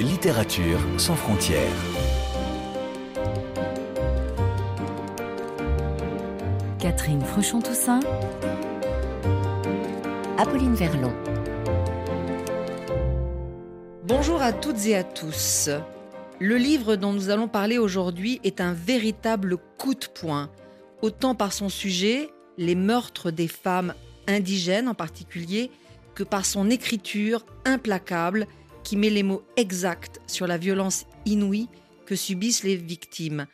Littérature sans frontières. Catherine Fruchon-Toussaint. Apolline Verlon. Bonjour à toutes et à tous. Le livre dont nous allons parler aujourd'hui est un véritable coup de poing, autant par son sujet, les meurtres des femmes indigènes en particulier, que par son écriture implacable qui met les mots exacts sur la violence inouïe que subissent les victimes.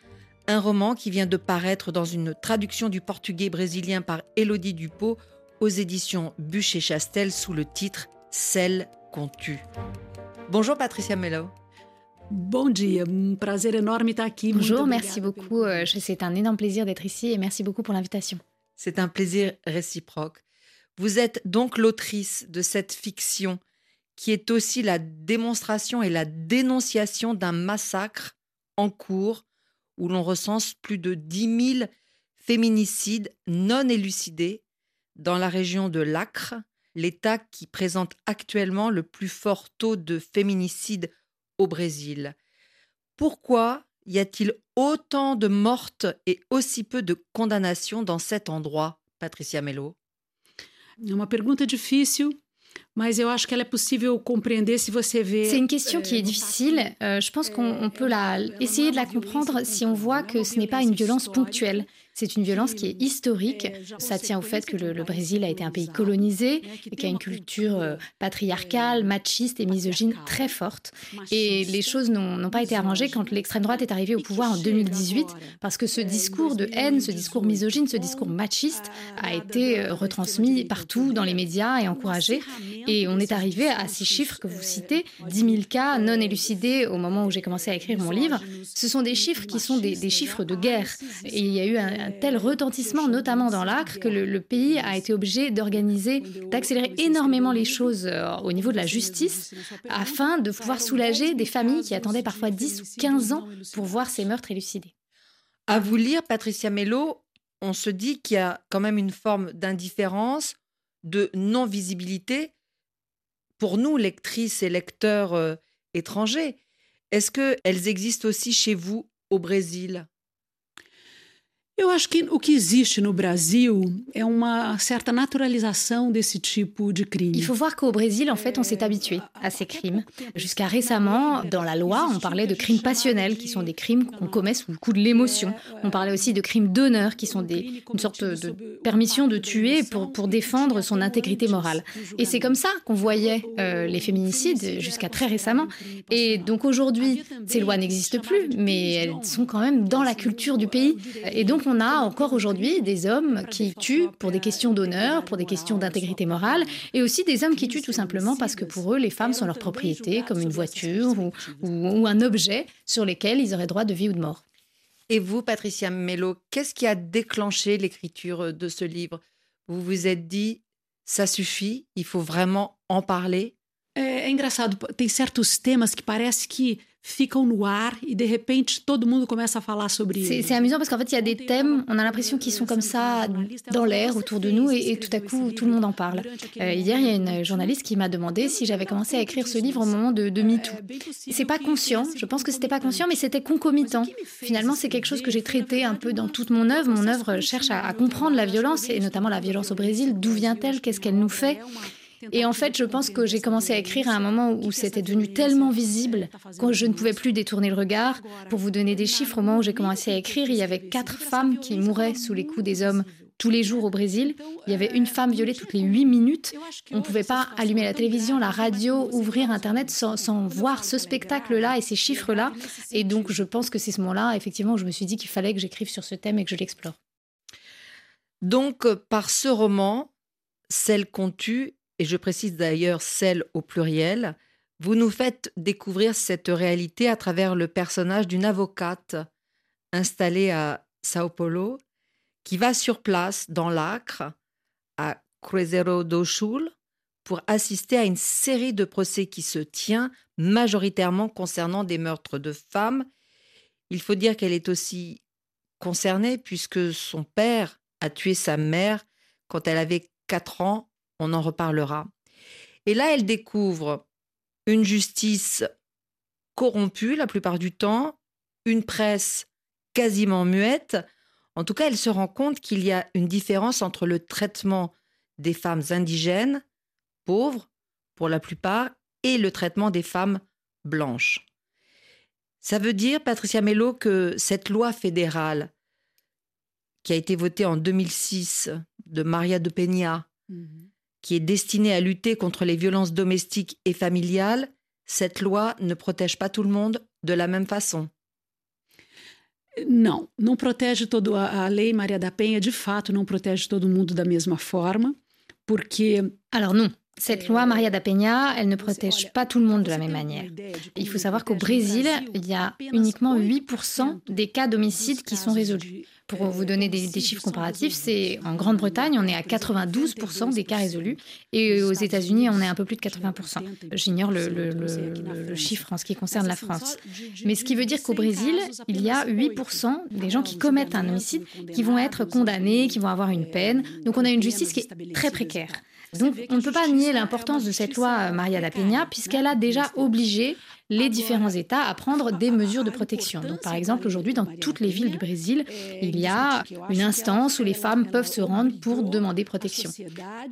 Un roman qui vient de paraître dans une traduction du portugais brésilien par Élodie Dupont aux éditions Bûcher Chastel sous le titre Celle qu'on tue. Bonjour Patricia Mello. Bonjour, merci beaucoup. Euh, c'est un énorme plaisir d'être ici et merci beaucoup pour l'invitation. C'est un plaisir réciproque. Vous êtes donc l'autrice de cette fiction qui est aussi la démonstration et la dénonciation d'un massacre en cours où l'on recense plus de 10 000 féminicides non élucidés dans la région de l'Acre, l'État qui présente actuellement le plus fort taux de féminicides au Brésil. Pourquoi y a-t-il autant de mortes et aussi peu de condamnations dans cet endroit, Patricia Mello? É uma pergunta difícil. C'est une question qui est difficile. Euh, je pense qu'on peut la, essayer de la comprendre si on voit que ce n'est pas une violence ponctuelle. C'est une violence qui est historique. Ça tient au fait que le, le, Brésil a été un pays colonisé et qui a une culture euh, patriarcale, machiste et misogyne très forte. Et les choses n'ont pas été arrangées quand l'extrême droite est arrivée au pouvoir en 2018 parce que ce discours de haine, ce discours misogyne, ce discours machiste a été euh, retransmis partout dans les médias et encouragé. Et on est arrivé à ces chiffres que vous citez, 10 000 cas non élucidés au moment où j'ai commencé à écrire mon livre. Ce sont des chiffres qui sont des, des chiffres de guerre. Et il y a eu un, un tel retentissement, notamment dans l'Acre, que le, pays a été obligé d'organiser, d'accélérer énormément les choses euh, au niveau de la justice, afin de pouvoir soulager des familles qui attendaient parfois 10 ou 15 ans pour voir ces meurtres élucidés. À vous lire, Patricia Mello, on se dit qu'il y a quand même une forme d'indifférence, de non-visibilité pour nous, lectrices et lecteurs euh, étrangers. Est-ce qu'elles existent aussi chez vous au Brésil? Eu acho que o que existe no Brasil é uma certa naturalização desse tipo de crime. Il faut voir qu'au Brésil, en fait, on s'est habitué à ces crimes. Jusqu'à récemment, dans la loi, on parlait de crimes passionnels, qui sont des crimes qu'on commet sous le coup de l'émotion. On parlait aussi de crimes d'honneur, qui sont des, une sorte de permission de tuer pour, pour défendre son intégrité morale. Et c'est comme ça qu'on voyait euh, les féminicides jusqu'à très récemment. Et donc aujourd'hui, ces lois n'existent plus, mais elles sont quand même dans la culture du pays. Et donc on a encore aujourd'hui des hommes qui tuent pour des questions d'honneur, pour des questions d'intégrité morale, et aussi des hommes qui tuent tout simplement parce que pour eux, les femmes sont leur propriété, comme une voiture ou, ou, ou un objet sur lesquels ils auraient droit de vie ou de mort. Et vous, Patricia Mello, qu'est-ce qui a déclenché l'écriture de ce livre? Vous vous êtes dit, ça suffit, il faut vraiment en parler? É, é engraçado, tem certos temas que parece que ficam no ar et de repente todo mundo começa a falar sobre C'est amusant parce qu'en fait il y a des thèmes, on a l'impression qu'ils sont comme ça dans l'air autour de nous et, et, tout à coup tout le monde en parle. Euh, hier il y a une journaliste qui m'a demandé si j'avais commencé à écrire ce livre au moment de, de MeToo. C'est pas conscient, je pense que c'était pas conscient mais c'était concomitant. Finalement c'est quelque chose que j'ai traité un peu dans toute mon œuvre. Mon œuvre cherche à, à comprendre la violence et notamment la violence au Brésil. D'où vient-elle? Qu'est-ce qu'elle nous fait? Et en fait, je pense que j'ai commencé à écrire à un moment où c'était devenu tellement visible que je ne pouvais plus détourner le regard. Pour vous donner des chiffres, au moment où j'ai commencé à écrire, il y avait quatre femmes qui mouraient sous les coups des hommes tous les jours au Brésil. Il y avait une femme violée toutes les huit minutes. On ne pouvait pas allumer la télévision, la radio, ouvrir Internet sans, sans voir ce spectacle-là et ces chiffres-là. Et donc, je pense que c'est ce moment-là, effectivement, où je me suis dit qu'il fallait que j'écrive sur ce thème et que je l'explore. Donc, par ce roman, Celle qu'on tue, et je précise d'ailleurs celle au pluriel, vous nous faites découvrir cette réalité à travers le personnage d'une avocate installée à Sao Paulo qui va sur place dans l'Acre, à Cruzeiro do Sul, pour assister à une série de procès qui se tient majoritairement concernant des meurtres de femmes. Il faut dire qu'elle est aussi concernée puisque son père a tué sa mère quand elle avait 4 ans on en reparlera. Et là, elle découvre une justice corrompue la plupart du temps, une presse quasiment muette. En tout cas, elle se rend compte qu'il y a une différence entre le traitement des femmes indigènes, pauvres pour la plupart, et le traitement des femmes blanches. Ça veut dire, Patricia Mello, que cette loi fédérale qui a été votée en 2006 de Maria de Peña, mhm. Qui est destinée à lutter contre les violences domestiques et familiales, cette loi ne protège pas tout le monde de la même façon. Não, não protege todo a, lei Maria da Penha, de fato, não protege todo mundo da mesma forma, porque Alors non, Cette loi Maria da Penha, elle ne protège pas tout le monde de la même manière. Il faut savoir qu'au Brésil, il y a uniquement 8% des cas d'homicide qui sont résolus. Pour vous donner des, chiffres comparatifs, c'est en Grande-Bretagne, on est à 92% des cas résolus et aux États-Unis, on est un peu plus de 80%. J'ignore le, le, chiffre en ce qui concerne la France. Mais ce qui veut dire qu'au Brésil, il y a 8% des gens qui commettent un homicide qui vont être condamnés, qui vont avoir une peine. Donc on a une justice qui est très précaire. Donc, on ne peut pas nier l'importance de cette loi euh, Maria da Peña, puisqu'elle a déjà obligé les différents États à prendre des mesures de protection. Donc, par exemple, aujourd'hui, dans toutes les villes du Brésil, il y a une instance où les femmes peuvent se rendre pour demander protection.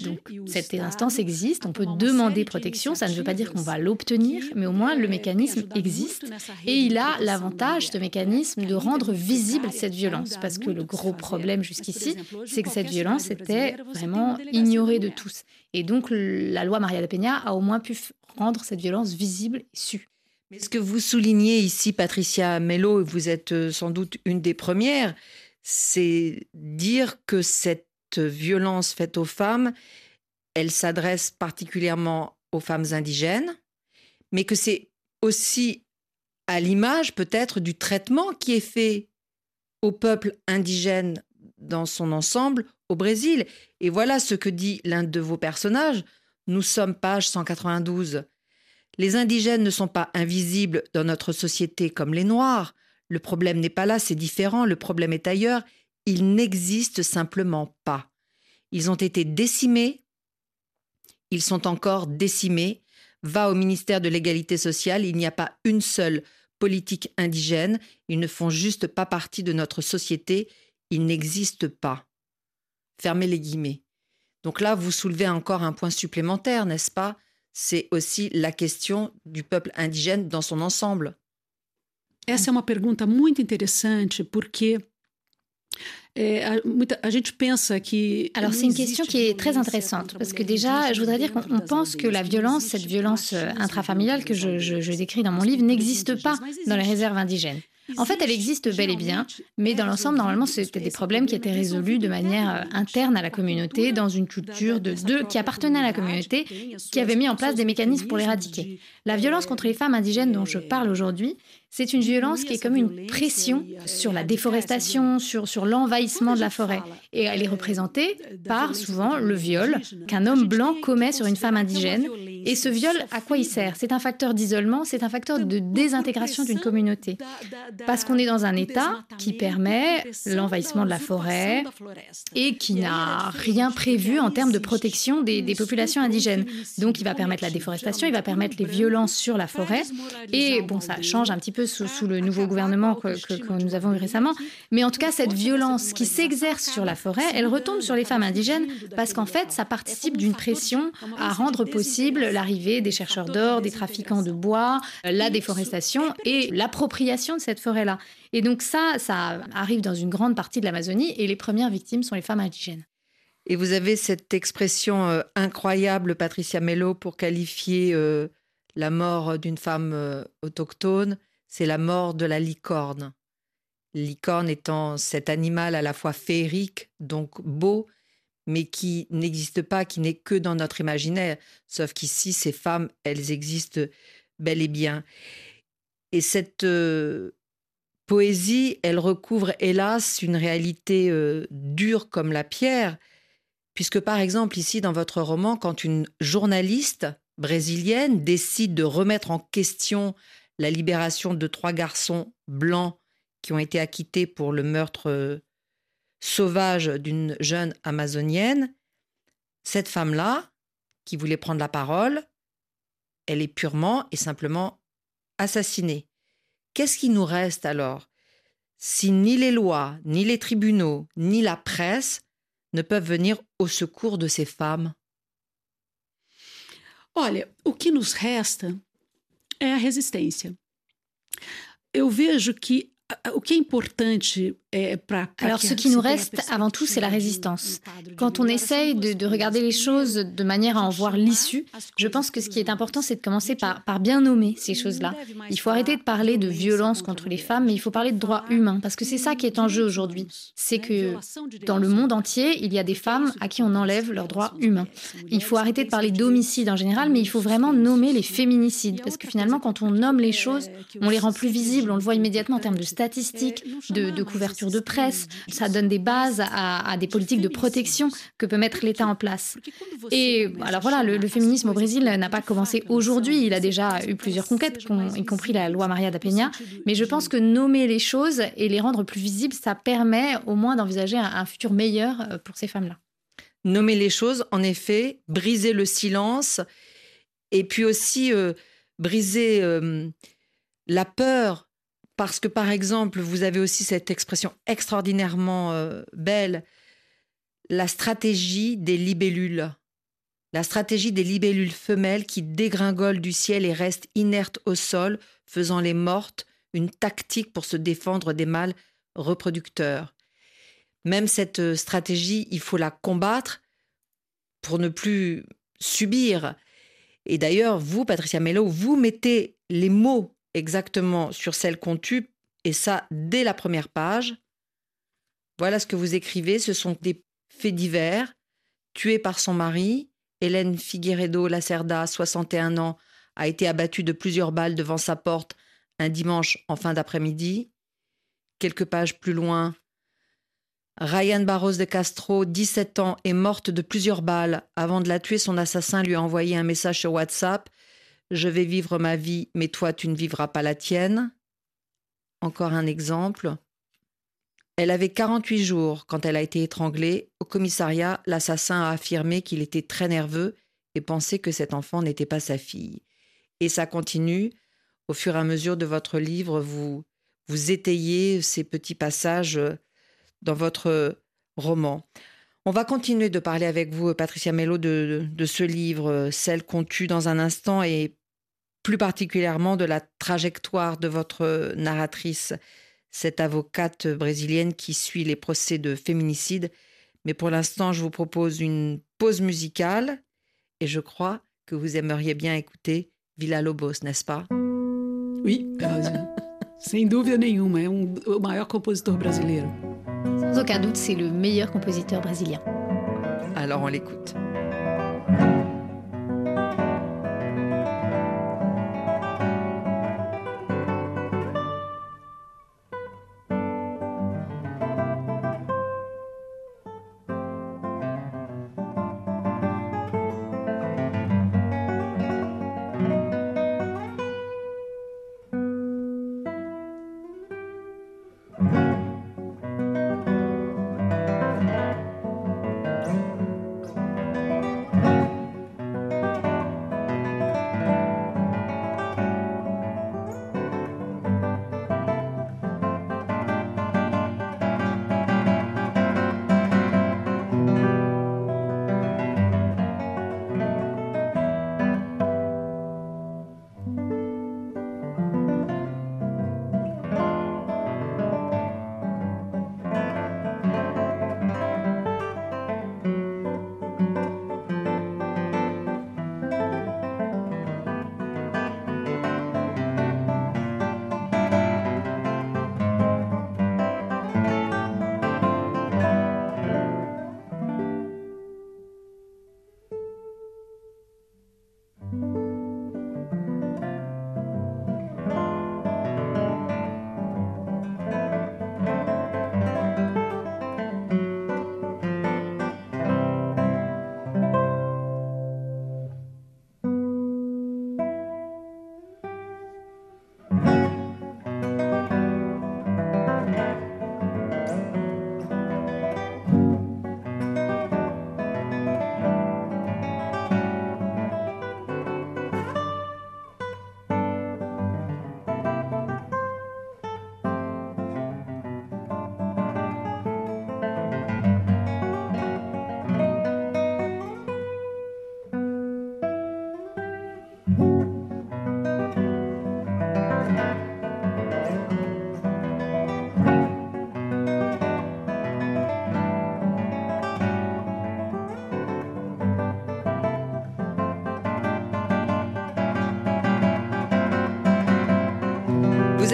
Donc, cette instance existe, on peut demander protection, ça ne veut pas dire qu'on va l'obtenir, mais au moins le mécanisme existe et il a l'avantage, ce mécanisme, de rendre visible cette violence. Parce que le gros problème jusqu'ici, c'est que cette violence était vraiment ignorée de tous. Et donc, la loi Maria de Peña a au moins pu rendre cette violence visible et su. Mais ce que vous soulignez ici, Patricia Mello, vous êtes euh, sans doute une des premières, c'est dire que cette violence faite aux femmes, elle s'adresse particulièrement aux femmes indigènes, mais que c'est aussi à l'image peut-être du traitement qui est fait au peuple indigène dans son ensemble au Brésil. Et voilà ce que dit l'un de vos personnages. Nous sommes page 192. Les indigènes ne sont pas invisibles dans notre société comme les Noirs. Le problème n'est pas là, c'est différent, le problème est ailleurs. Ils n'existent simplement pas. Ils ont été décimés, ils sont encore décimés. Va au ministère de l'égalité sociale, il n'y a pas une seule politique indigène, ils ne font juste pas partie de notre société, ils n'existent pas. Fermez les guillemets. Donc là, vous soulevez encore un point supplémentaire, n'est-ce pas? C'est aussi la question du peuple indigène dans son ensemble. Essa é uma pergunta muito interessante porque alors c'est une question qui est très intéressante parce que déjà, je voudrais dire qu'on pense que la violence, cette violence euh, intrafamiliale que je décris dans mon livre, n'existe pas dans les réserves indigènes. En fait, elle existe bel et bien, mais dans l'ensemble, normalement, c'était des problèmes qui étaient résolus de manière euh, interne à la communauté, dans une culture de deux qui appartenait à la communauté, qui avait mis en place des mécanismes pour l'éradiquer. La violence contre les femmes indigènes dont je parle aujourd'hui, c'est une violence qui est comme une pression sur la déforestation, sur, sur l'envahissement de la forêt. Et elle est représentée par souvent le viol qu'un homme blanc commet sur une femme indigène. Et ce viol, à quoi il sert? C'est un facteur d'isolement, c'est un facteur de désintégration d'une communauté. Parce qu'on est dans un État qui permet l'envahissement de la forêt et qui n'a rien prévu en termes de protection des, populations indigènes. Donc il va permettre la déforestation, il va permettre les violences sur la forêt. Et bon, ça change un petit peu sous, le nouveau gouvernement que, nous avons eu récemment. Mais en tout cas, cette violence qui s'exerce sur la forêt, elle retombe sur les femmes indigènes parce qu'en fait, ça participe d'une pression à rendre possible l'arrivée des chercheurs d'or, des trafiquants de bois, la déforestation et l'appropriation de cette forêt-là. Et donc ça, ça arrive dans une grande partie de l'Amazonie et les premières victimes sont les femmes indigènes. Et vous avez cette expression euh, incroyable, Patricia Mello, pour qualifier euh, la mort d'une femme euh, autochtone c'est la mort de la licorne. Licorne étant cet animal à la fois féerique, donc beau, mais qui n'existe pas, qui n'est que dans notre imaginaire. Sauf qu'ici, ces femmes, elles existent bel et bien. Et cette euh, poésie, elle recouvre, hélas, une réalité euh, dure comme la pierre, puisque par exemple, ici, dans votre roman, quand une journaliste brésilienne décide de remettre en question la libération de trois garçons blancs qui ont été acquittés pour le meurtre euh, sauvage d'une jeune amazonienne, cette femme-là, qui voulait prendre la parole, elle est purement et simplement assassinée. Qu'est-ce qui nous reste alors? Si ni les lois, ni les tribunaux, ni la presse ne peuvent venir au secours de ces femmes? Olha, o que nos resta é a resistência. Eu vejo que Alors, ce qui nous reste avant tout, c'est la résistance. Quand on essaye de, regarder les choses de manière à en voir l'issue, je pense que ce qui est important, c'est de commencer par, par bien nommer ces choses-là. Il faut arrêter de parler de violence contre les femmes, mais il faut parler de droits humains, parce que c'est ça qui est en jeu aujourd'hui. C'est que dans le monde entier, il y a des femmes à qui on enlève leurs droits humains. Il faut arrêter de parler d'homicide en général, mais il faut vraiment nommer les féminicides, parce que finalement, quand on nomme les choses, on les rend plus visibles, on le voit immédiatement en termes de statistiques, de, couverture de presse. Ça donne des bases à, des politiques de protection que peut mettre l'État en place. Et alors voilà, le, féminisme au Brésil n'a pas commencé aujourd'hui. Il a déjà eu plusieurs conquêtes, y compris la loi Maria da Penha. Mais je pense que nommer les choses et les rendre plus visibles, ça permet au moins d'envisager un, futur meilleur euh, pour ces femmes-là. Nommer les choses, en effet, briser le silence et puis aussi euh, briser euh, la peur parce que, par exemple, vous avez aussi cette expression extraordinairement euh, belle, la stratégie des libellules. La stratégie des libellules femelles qui dégringolent du ciel et restent inertes au sol, faisant les mortes, une tactique pour se défendre des mâles reproducteurs. Même cette euh, stratégie, il faut la combattre pour ne plus subir. Et d'ailleurs, vous, Patricia Mello, vous mettez les mots exactement sur celle qu'on tue, et ça dès la première page. Voilà ce que vous écrivez, ce sont des faits divers. Tuée par son mari, Hélène Figueredo Lacerda, 61 ans, a été abattue de plusieurs balles devant sa porte un dimanche en fin d'après-midi. Quelques pages plus loin, Ryan Barros de Castro, 17 ans, est morte de plusieurs balles. Avant de la tuer, son assassin lui a envoyé un message sur WhatsApp je vais vivre ma vie, mais toi, tu ne vivras pas la tienne. Encore un exemple. Elle avait 48 jours quand elle a été étranglée. Au commissariat, l'assassin a affirmé qu'il était très nerveux et pensait que cet enfant n'était pas sa fille. Et ça continue. Au fur et à mesure de votre livre, vous, vous étayez ces petits passages dans votre roman. On va continuer de parler avec vous, Patricia Mello, de, ce livre, Celle qu'on tue dans un instant, et plus particulièrement de la trajectoire de votre narratrice, cette avocate brésilienne qui suit les procès de féminicide. Mais pour l'instant, je vous propose une pause musicale et je crois que vous aimeriez bien écouter Villa Lobos, n'est-ce pas? Oui, sem dúvida nenhuma, é um, o maior compositor brasileiro. Sans aucun doute, c'est le meilleur compositeur brésilien. Alors on l'écoute.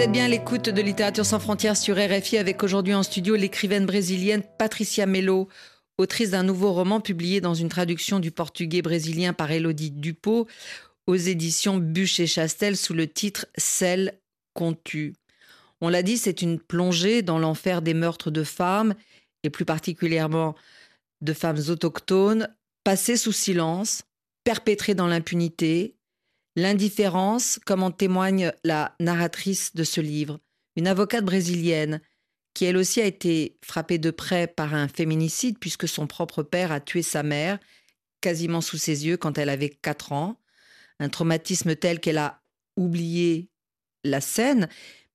Bien l'écoute de Littérature sans frontières sur RFI avec aujourd'hui en studio l'écrivaine brésilienne Patricia Melo, autrice d'un nouveau roman publié dans une traduction du portugais brésilien par Elodie Dupont aux éditions Bûcher Chastel sous le titre Celle qu'on tue. On l'a dit, c'est une plongée dans l'enfer des meurtres de femmes, et plus particulièrement de femmes autochtones, passées sous silence, perpétrées dans l'impunité, l'indifférence, comme en témoigne la narratrice de ce livre, une avocate brésilienne, qui elle aussi a été frappée de près par un féminicide puisque son propre père a tué sa mère quasiment sous ses yeux quand elle avait 4 ans, un traumatisme tel qu'elle a oublié la scène,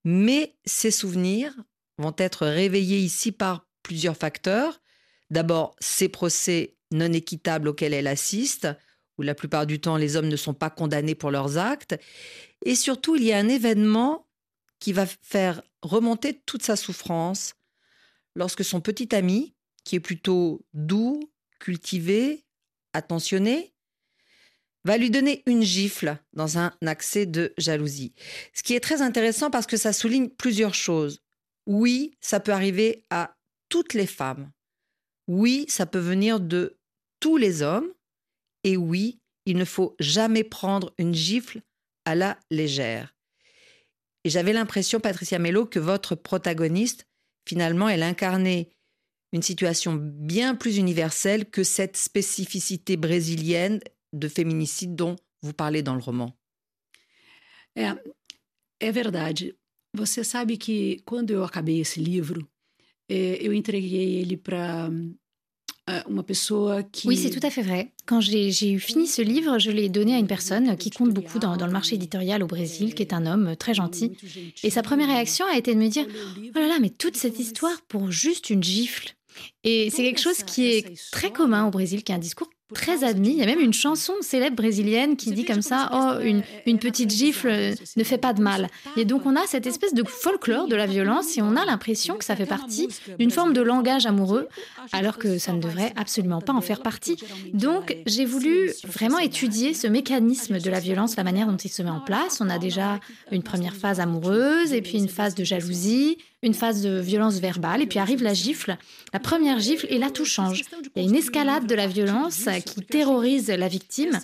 mais ses souvenirs vont être réveillés ici par plusieurs facteurs. D'abord, ces procès non équitables auxquels elle assiste, où la plupart du temps les hommes ne sont pas condamnés pour leurs actes. Et surtout, il y a un événement qui va faire remonter toute sa souffrance lorsque son petit ami, qui est plutôt doux, cultivé, attentionné, va lui donner une gifle dans un accès de jalousie. Ce qui est très intéressant parce que ça souligne plusieurs choses. Oui, ça peut arriver à toutes les femmes. Oui, ça peut venir de tous les hommes. Et oui, il ne faut jamais prendre une gifle à la légère. Et j'avais l'impression, Patricia Mello, que votre protagoniste, finalement, elle incarnait une situation bien plus universelle que cette spécificité brésilienne de féminicide dont vous parlez dans le roman. É, é verdade. Você sabe que quando eu acabei esse livro, é, eu entreguei ele para qui... Oui, c'est tout à fait vrai. Quand j'ai fini ce livre, je l'ai donné à une personne qui compte beaucoup dans, dans, le marché éditorial au Brésil, qui est un homme très gentil. Et sa première réaction a été de me dire Oh là là, mais toute cette histoire pour juste une gifle. Et c'est quelque chose qui est très commun au Brésil, qui est un discours très admis. Il y a même une chanson célèbre brésilienne qui dit comme ça Oh, une, une petite gifle ne fait pas de mal. Et donc, on a cette espèce de folklore de la violence et on a l'impression que ça fait partie d'une forme de langage amoureux, alors que ça ne devrait absolument pas en faire partie. Donc, j'ai voulu vraiment étudier ce mécanisme de la violence, la manière dont il se met en place. On a déjà une première phase amoureuse et puis une phase de jalousie, une phase de violence verbale, et puis arrive la gifle, la première gifle, et là tout change. Il y a une escalade de la violence qui terrorise la victime,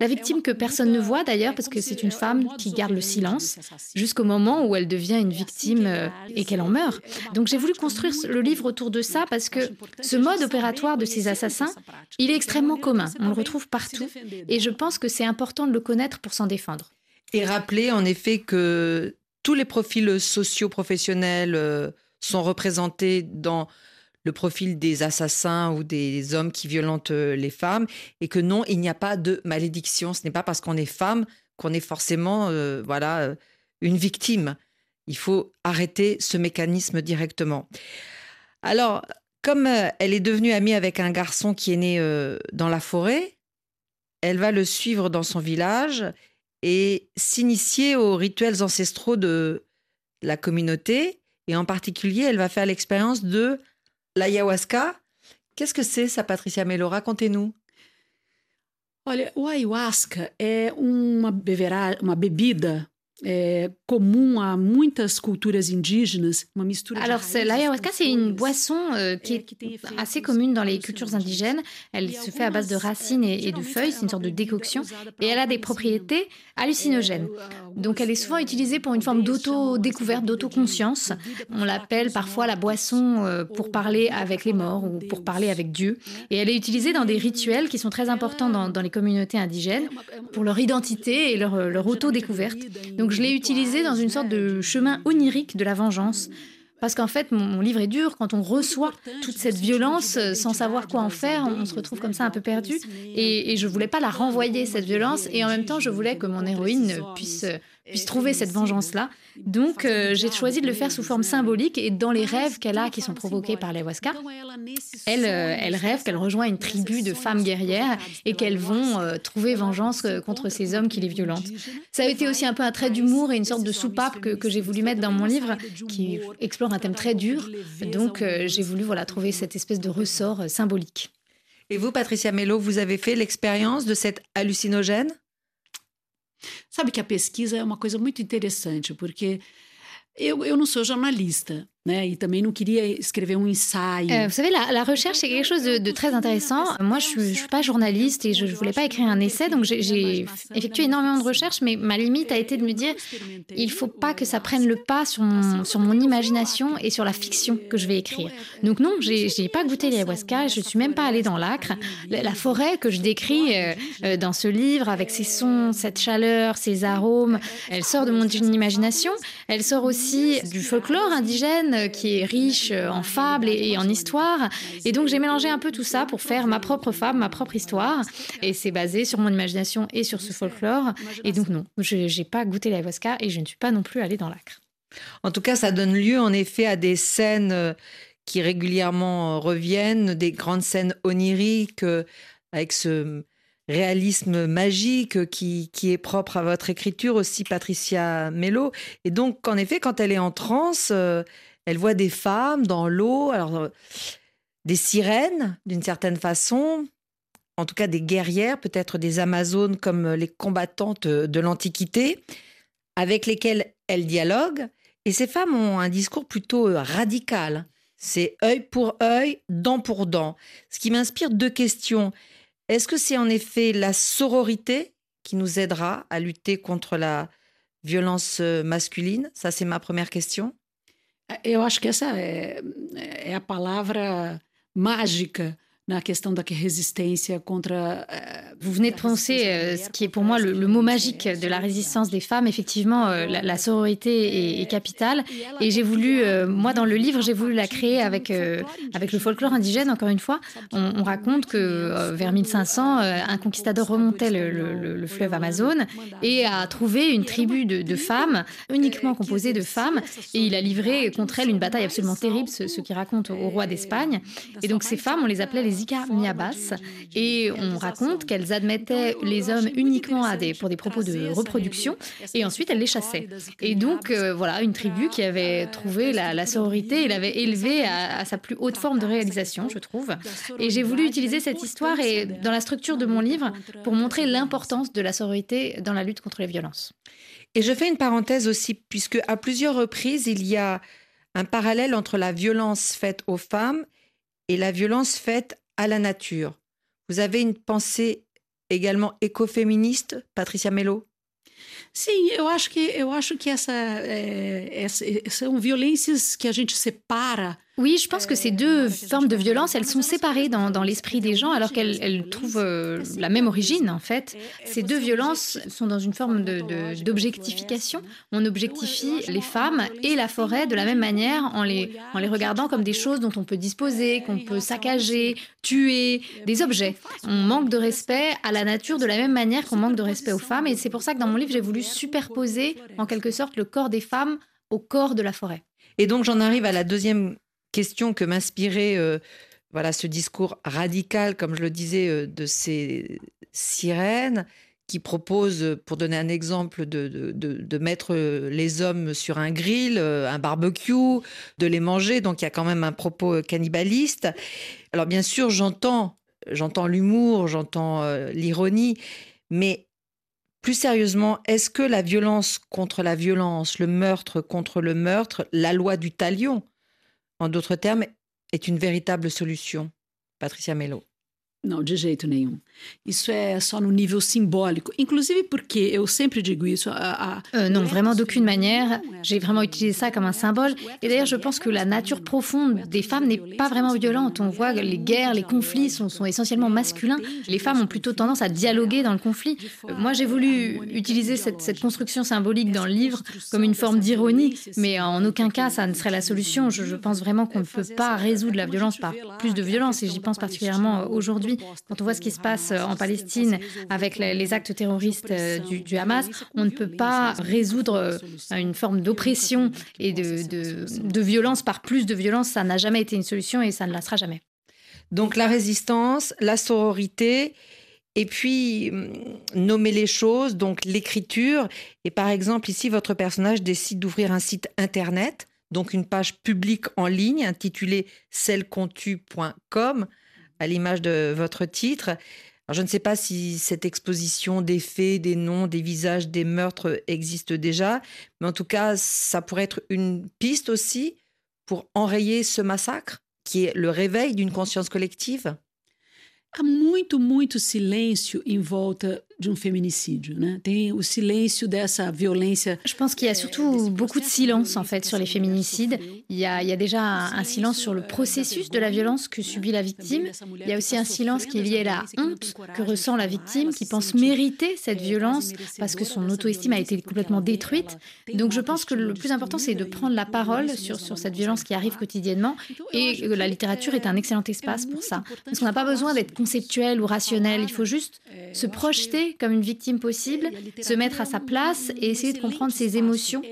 la victime que personne ne voit d'ailleurs, parce que c'est une femme qui garde le silence, jusqu'au moment où elle devient une victime et qu'elle en meurt. Donc j'ai voulu construire le livre autour de ça, parce que ce mode opératoire de ces assassins, il est extrêmement commun, on le retrouve partout, et je pense que c'est important de le connaître pour s'en défendre. Et rappeler en effet que tous les profils sociaux professionnels euh, sont représentés dans le profil des assassins ou des hommes qui violentent euh, les femmes et que non, il n'y a pas de malédiction. Ce n'est pas parce qu'on est femme qu'on est forcément euh, voilà une victime. Il faut arrêter ce mécanisme directement. Alors, comme elle est devenue amie avec un garçon qui est né dans la forêt, elle va le suivre dans son village et s'initier aux rituels ancestraux de la communauté. Et en particulier, elle va faire l'expérience de l'ayahuasca. Qu'est-ce que c'est ça, Patricia Melo? Racontez-nous. Olha, o ayahuasca é uma, uma bebida é, comum à muitas culturas indígenas, uma mistura Alors, l'ayahuasca, c'est une boisson euh, qui est assez commune dans les cultures indigènes. Elle se fait à base de racines et, et de feuilles, c'est une sorte de décoction, et elle a des propriétés hallucinogènes. Donc, elle est souvent utilisée pour une forme d'auto-découverte, d'autoconscience. On l'appelle parfois la boisson euh, pour parler avec les morts ou pour parler avec Dieu. Et elle est utilisée dans des rituels qui sont très importants dans, dans les communautés indigènes pour leur identité et leur, leur auto-découverte. Donc, je l'ai utilisée dans une sorte de chemin onirique de la vengeance. Parce qu'en fait, mon, livre est dur. Quand on reçoit toute cette violence sans savoir quoi en faire, on se retrouve comme ça un peu perdu. Et, et je voulais pas la renvoyer, cette violence. Et en même temps, je voulais que mon héroïne puisse puisse trouver cette vengeance-là. Donc, euh, j'ai choisi de le faire sous forme symbolique et dans les rêves qu'elle a qui sont provoqués par l'ayahuasca, elle, euh, elle rêve qu'elle rejoint une tribu de femmes guerrières et qu'elles vont euh, trouver vengeance contre ces hommes qui les violentent. Ça a été aussi un peu un trait d'humour et une sorte de soupape que, que j'ai voulu mettre dans mon livre qui explore un thème très dur. Donc, j'ai voulu voilà, trouver cette espèce de ressort symbolique. Et vous, Patricia Mello, vous avez fait l'expérience de cette hallucinogène? Sabe que a pesquisa é uma coisa muito interessante, porque eu, eu não sou jornalista, né? E também não queria escrever um vous savez, la, recherche, c'est quelque chose de, très intéressant. Moi, je ne suis, je pas journaliste et je ne voulais pas écrire un essai, donc j'ai effectué énormément de recherches, mais ma limite a été de me dire, il faut pas que ça prenne le pas sur mon, sur mon imagination et sur la fiction que je vais écrire. Donc non, j'ai pas goûté l'ayahuasca, je suis même pas allée dans l'acre. La, la, forêt que je décris euh, euh, dans ce livre, avec ses sons, cette chaleur, ses arômes, elle sort de mon imagination, elle sort aussi du folklore indigène qui est riche en fables et, en histoire. Et donc j'ai mélangé un peu tout ça pour faire ma propre fable, ma propre histoire. Et c'est basé sur mon imagination et sur ce folklore. Et donc non, je n'ai pas goûté l'ayahuasca et je ne suis pas non plus allée dans l'acre. En tout cas, ça donne lieu en effet à des scènes euh, qui régulièrement euh, reviennent, des grandes scènes oniriques euh, avec ce réalisme magique qui, qui, est propre à votre écriture aussi, Patricia Mello. Et donc, en effet, quand elle est en transe, elle voit des femmes dans l'eau, alors des sirènes d'une certaine façon, en tout cas des guerrières, peut-être des amazones comme les combattantes de l'Antiquité, avec lesquelles elle dialogue. Et ces femmes ont un discours plutôt radical. C'est œil pour œil, dent pour dent. Ce qui m'inspire deux questions. Est-ce que c'est en effet la sororité qui nous aidera à lutter contre la violence masculine? Ça, c'est ma première question. Eu acho que essa é, é a palavra mágica na questão da résistance contre. Euh, Vous venez de prononcer euh, ce qui est pour moi le, le, mot magique de la résistance des femmes. Effectivement, euh, la, la, sororité est, est, capitale. Et j'ai voulu, euh, moi, dans le livre, j'ai voulu la créer avec, avec le folklore indigène, encore une fois. On, on raconte que vers 1500, un conquistador remontait le, le, le, fleuve Amazon et a trouvé une tribu de, de, femmes, uniquement composée de femmes. Et il a livré contre elles une bataille absolument terrible, ce, ce qui raconte au roi d'Espagne. Et donc, ces femmes, on les appelait les Zika. Et on raconte qu'elles admettaient les hommes uniquement à des, pour des propos de reproduction. Et ensuite, elles les chassaient. Et donc, euh, voilà, une tribu qui avait trouvé la, la sororité et l'avait élevée à, à, sa plus haute forme de réalisation, je trouve. Et j'ai voulu utiliser cette histoire et dans la structure de mon livre pour montrer l'importance de la sororité dans la lutte contre les violences. Et je fais une parenthèse aussi, puisque à plusieurs reprises, il y a un parallèle entre la violence faite aux femmes et la violence faite à la nature. Vous avez une pensée également écoféministe, Patricia Mello? Sim, eu acho que eu acho que essa, é, violências que a gente separa Oui, je pense que ces deux formes de violence, elles sont séparées dans, dans l'esprit des gens alors qu'elles trouvent euh, la même origine en fait. Ces deux violences sont dans une forme d'objectification. On objectifie les femmes et la forêt de la même manière en les, en les regardant comme des choses dont on peut disposer, qu'on peut saccager, tuer, des objets. On manque de respect à la nature de la même manière qu'on manque de respect aux femmes et c'est pour ça que dans mon livre j'ai voulu superposer en quelque sorte le corps des femmes au corps de la forêt. Et donc j'en arrive à la deuxième question que m'inspirait euh, voilà ce discours radical, comme je le disais, euh, de ces sirènes qui proposent, pour donner un exemple, de, de, mettre les hommes sur un grill, euh, un barbecue, de les manger. Donc il y a quand même un propos cannibaliste. Alors bien sûr, j'entends, j'entends l'humour, j'entends euh, l'ironie, mais plus sérieusement, est-ce que la violence contre la violence, le meurtre contre le meurtre, la loi du talion, en d'autres termes, est une véritable solution. Patricia Mello. Não, de jeito nenhum. Isso é só no nível symbolique. Inclusive porque eu sempre digo isso. A, a... Euh, non, vraiment d'aucune manière. J'ai vraiment utilisé ça comme un symbole. Et d'ailleurs, je pense que la nature profonde des femmes n'est pas vraiment violente. On voit que les guerres, les conflits sont, sont, essentiellement masculins. Les femmes ont plutôt tendance à dialoguer dans le conflit. Euh, moi, j'ai voulu utiliser cette, cette, construction symbolique dans le livre comme une forme d'ironie, mais en aucun cas, ça ne serait la solution. Je, je pense vraiment qu'on ne peut pas résoudre la violence par plus de violence, et j'y pense particulièrement aujourd'hui quand on voit ce qui se passe en Palestine avec les actes terroristes euh, du, Hamas, on ne peut pas résoudre euh, une forme d'oppression et de, violence par plus de violence. Ça n'a jamais été une solution et ça ne la sera jamais. Donc la résistance, la sororité, et puis mm, nommer les choses, donc l'écriture. Et par exemple, ici, votre personnage décide d'ouvrir un site internet, donc une page publique en ligne intitulée cellecontue.com à l'image de votre titre. je ne sais pas si cette exposition des faits, des noms, des visages, des meurtres existe déjà, mais en tout cas, ça pourrait être une piste aussi pour enrayer ce massacre, qui est le réveil d'une conscience collective? Há muito, muito silêncio em volta de um feminicídio, né? Tem o silêncio dessa violência. Je pense qu'il y a surtout beaucoup de silence en fait sur les féminicides. Il y a, il y a déjà un, un, silence sur le processus de la violence que subit la victime. Il y a aussi un silence qui est lié à la honte que ressent la victime, qui pense mériter cette violence parce que son auto-estime a été complètement détruite. Donc je pense que le plus important c'est de prendre la parole sur, sur cette violence qui arrive quotidiennement et la littérature est un excellent espace pour ça. Parce qu'on n'a pas besoin d'être conceptuel ou rationnel, il faut juste se projeter comme une victime possible, se mettre à sa place et essayer de comprendre ses émotions.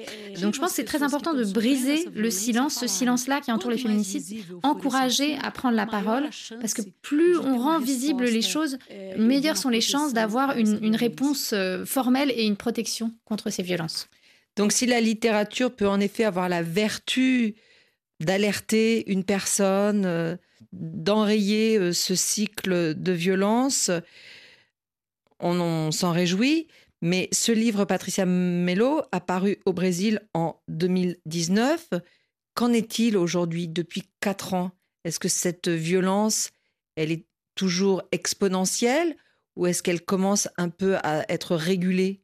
Donc je pense que c'est très important de briser le silence, ce silence-là qui entoure les féminicides, encourager à prendre la parole, parce que plus on rend visible les choses, meilleures sont les chances d'avoir une, une réponse euh, formelle et une protection contre ces violences. Donc si la littérature peut en effet avoir la vertu d'alerter une personne, euh, d'enrayer euh, ce cycle de violence, on, s'en réjouit, mais ce livre, Patricia Melo, apparu au Brésil en 2019, qu'en est-il aujourd'hui, depuis quatre ans Est-ce que cette violence, elle est toujours exponentielle ou est-ce qu'elle commence un peu à être régulée?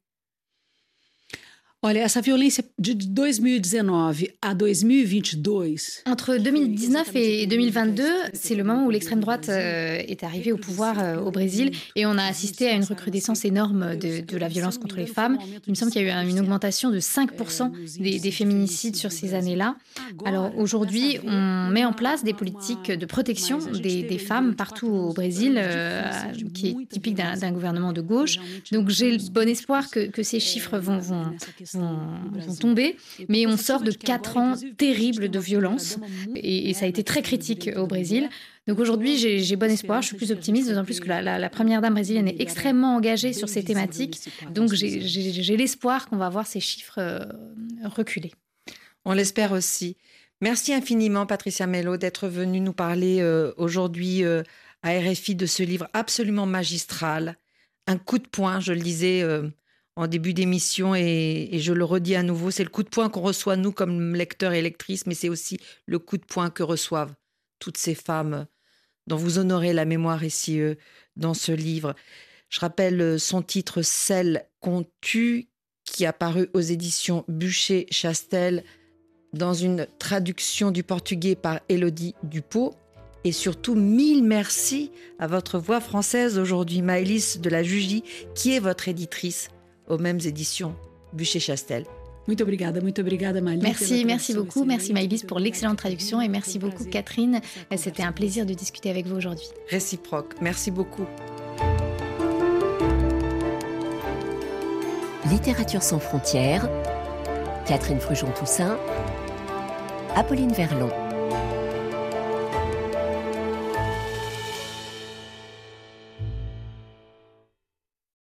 Olha, essa violência de 2019 à 2022. Entre 2019 et 2022, c'est le moment où l'extrême droite euh, est arrivée au pouvoir euh, au Brésil et on a assisté à une recrudescence énorme de, de la violence contre les femmes. Il me semble qu'il y a eu une augmentation de 5% des, des, féminicides sur ces années-là. Alors aujourd'hui, on met en place des politiques de protection des, des femmes partout au Brésil, euh, qui est typique d'un gouvernement de gauche. Donc j'ai bon espoir que, que ces chiffres vont, vont vont, tomber. Mais on sort de quatre ans terribles de violence et, ça a été très critique au Brésil. Donc aujourd'hui, j'ai bon espoir, je suis plus optimiste, d'autant plus que la, première dame brésilienne est extrêmement engagée sur ces thématiques. Donc j'ai l'espoir qu'on va voir ces chiffres euh, reculer. On l'espère aussi. Merci infiniment, Patricia Mello, d'être venue nous parler euh, aujourd'hui euh, à RFI de ce livre absolument magistral. Un coup de poing, je le disais en début d'émission et, je le redis à nouveau, c'est le coup de poing qu'on reçoit nous comme lecteurs et lectrices, mais c'est aussi le coup de poing que reçoivent toutes ces femmes dont vous honorez la mémoire ici euh, dans ce livre. Je rappelle euh, son titre Celle qu'on tue, qui a paru aux éditions Bûcher-Chastel dans une traduction du portugais par Élodie Dupont. Et surtout, mille merci à votre voix française aujourd'hui, Maëlys de la Jugie, qui est votre éditrice aux mêmes éditions Bûcher-Chastel. Muito obrigada, muito obrigada, Merci, merci beaucoup. Merci Maëlys pour l'excellente traduction et merci beaucoup Catherine. C'était un plaisir de discuter avec vous aujourd'hui. Réciproque. Merci beaucoup. Littérature sans frontières. Catherine Frujon-Toussaint. Apolline Verlon.